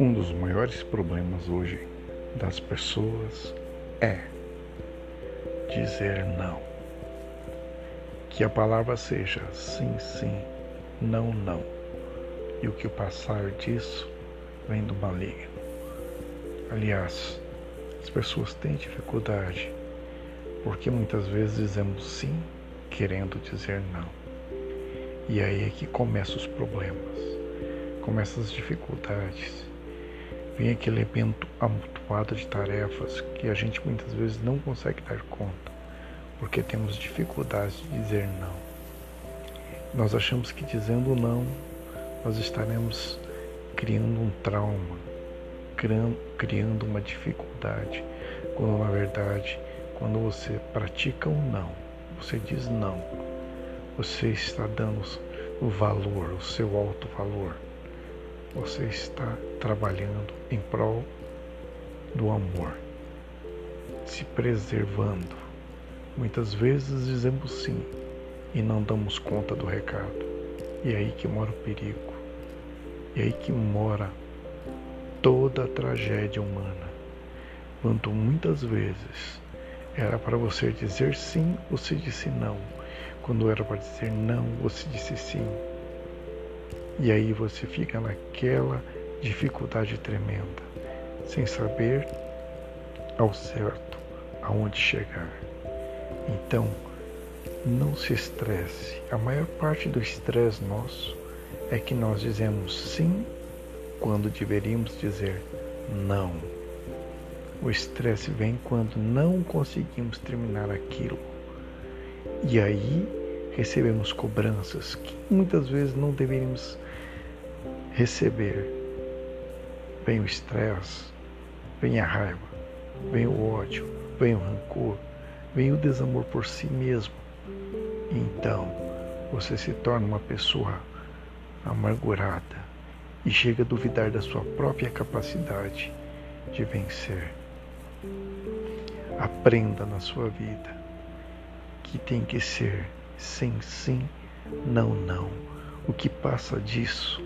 Um dos maiores problemas hoje das pessoas é dizer não. Que a palavra seja sim, sim, não, não. E o que passar disso vem do maligno. Aliás, as pessoas têm dificuldade porque muitas vezes dizemos sim querendo dizer não. E aí é que começam os problemas, começam as dificuldades vem aquele elemento amontoado de tarefas que a gente muitas vezes não consegue dar conta, porque temos dificuldade de dizer não. Nós achamos que dizendo não, nós estaremos criando um trauma, criando uma dificuldade, quando na verdade, quando você pratica um não, você diz não, você está dando o valor, o seu alto valor você está trabalhando em prol do amor, se preservando. Muitas vezes dizemos sim e não damos conta do recado. E é aí que mora o perigo. E é aí que mora toda a tragédia humana. Quando muitas vezes era para você dizer sim, você disse não. Quando era para dizer não, você disse sim. E aí você fica naquela dificuldade tremenda, sem saber ao certo aonde chegar. Então, não se estresse. A maior parte do estresse nosso é que nós dizemos sim quando deveríamos dizer não. O estresse vem quando não conseguimos terminar aquilo. E aí recebemos cobranças que muitas vezes não deveríamos receber. Vem o estresse, vem a raiva, vem o ódio, vem o rancor, vem o desamor por si mesmo. Então, você se torna uma pessoa amargurada e chega a duvidar da sua própria capacidade de vencer. Aprenda na sua vida que tem que ser sim, sim, não, não. O que passa disso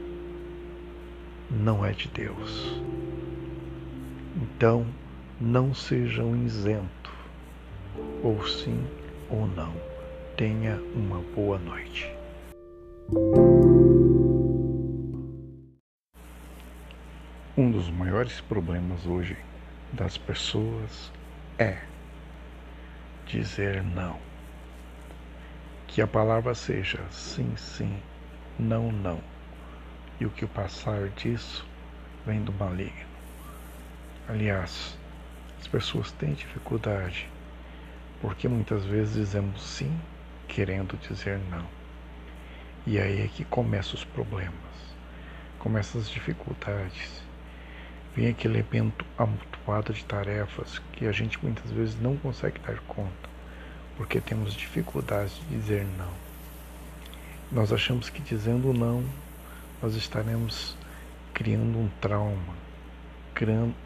não é de Deus. Então, não seja um isento, ou sim ou não. Tenha uma boa noite. Um dos maiores problemas hoje das pessoas é dizer não. Que a palavra seja sim, sim, não, não e o que passar disso vem do maligno. Aliás, as pessoas têm dificuldade porque muitas vezes dizemos sim querendo dizer não. E aí é que começam os problemas, começam as dificuldades. Vem aquele elemento amontoado de tarefas que a gente muitas vezes não consegue dar conta, porque temos dificuldade de dizer não. Nós achamos que dizendo não nós estaremos criando um trauma,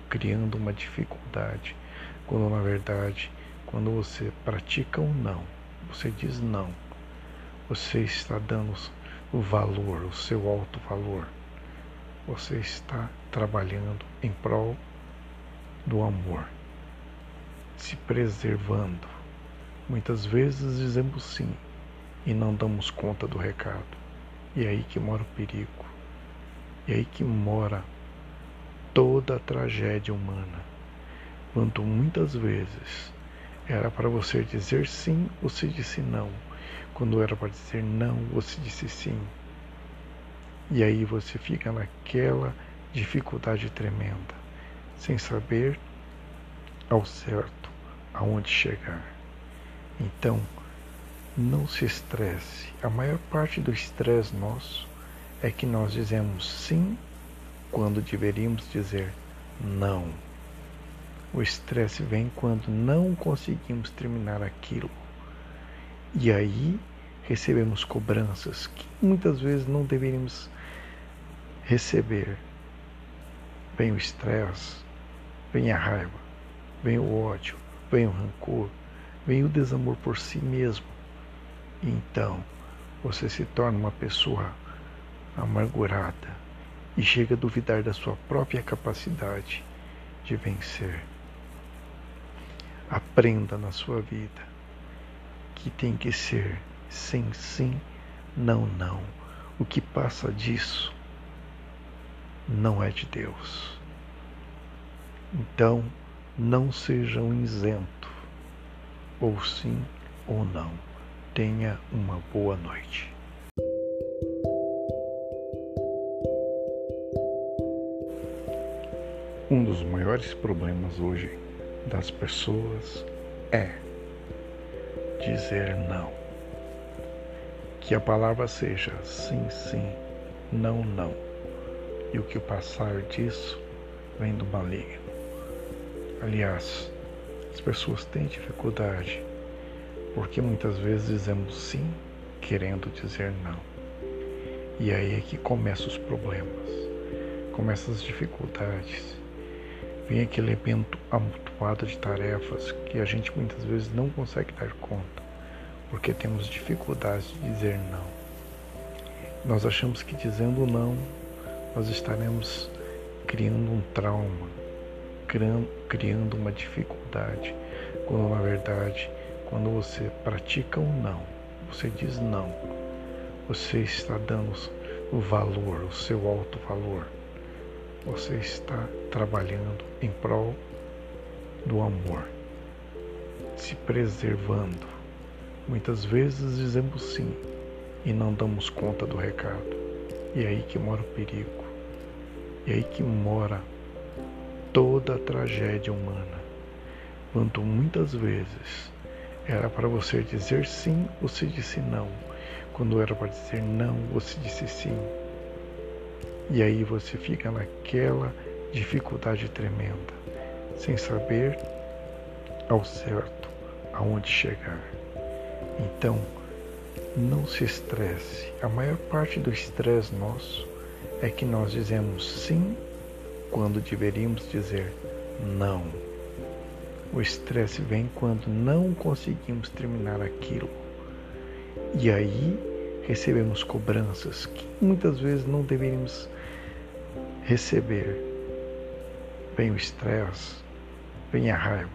criando uma dificuldade, quando na verdade, quando você pratica um não, você diz não, você está dando o valor, o seu alto valor, você está trabalhando em prol do amor, se preservando. Muitas vezes dizemos sim e não damos conta do recado. E é aí que mora o perigo. E aí que mora toda a tragédia humana. Quando muitas vezes era para você dizer sim, você disse não. Quando era para dizer não, você disse sim. E aí você fica naquela dificuldade tremenda, sem saber ao certo aonde chegar. Então, não se estresse. A maior parte do estresse nosso é que nós dizemos sim quando deveríamos dizer não. O estresse vem quando não conseguimos terminar aquilo. E aí recebemos cobranças que muitas vezes não deveríamos receber. Vem o estresse, vem a raiva, vem o ódio, vem o rancor, vem o desamor por si mesmo então você se torna uma pessoa amargurada e chega a duvidar da sua própria capacidade de vencer. Aprenda na sua vida que tem que ser sim, sim, não, não. O que passa disso não é de Deus. Então, não seja um isento, ou sim ou não. Tenha uma boa noite. Dos maiores problemas hoje das pessoas é dizer não. Que a palavra seja sim, sim, não, não. E o que passar disso vem do maligno. Aliás, as pessoas têm dificuldade porque muitas vezes dizemos sim querendo dizer não. E aí é que começam os problemas, começam as dificuldades vem aquele elemento amontoado de tarefas que a gente muitas vezes não consegue dar conta, porque temos dificuldade de dizer não. Nós achamos que dizendo não, nós estaremos criando um trauma, criando uma dificuldade, quando na verdade, quando você pratica um não, você diz não, você está dando o valor, o seu alto valor você está trabalhando em prol do amor, se preservando. Muitas vezes dizemos sim e não damos conta do recado. E é aí que mora o perigo. E é aí que mora toda a tragédia humana. Quando muitas vezes era para você dizer sim, você disse não. Quando era para dizer não, você disse sim. E aí você fica naquela dificuldade tremenda, sem saber ao certo aonde chegar. Então, não se estresse. A maior parte do estresse nosso é que nós dizemos sim quando deveríamos dizer não. O estresse vem quando não conseguimos terminar aquilo. E aí recebemos cobranças que muitas vezes não deveríamos receber. Vem o estresse, vem a raiva,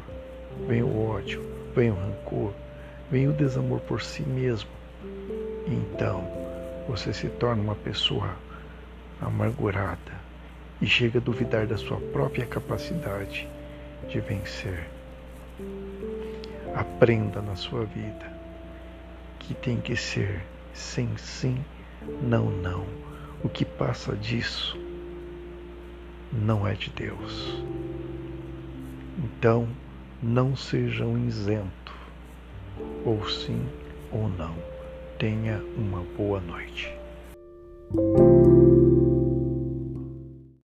vem o ódio, vem o rancor, vem o desamor por si mesmo. Então, você se torna uma pessoa amargurada e chega a duvidar da sua própria capacidade de vencer. Aprenda na sua vida que tem que ser sim, sim, não, não. O que passa disso não é de Deus. Então, não seja um isento, ou sim ou não. Tenha uma boa noite.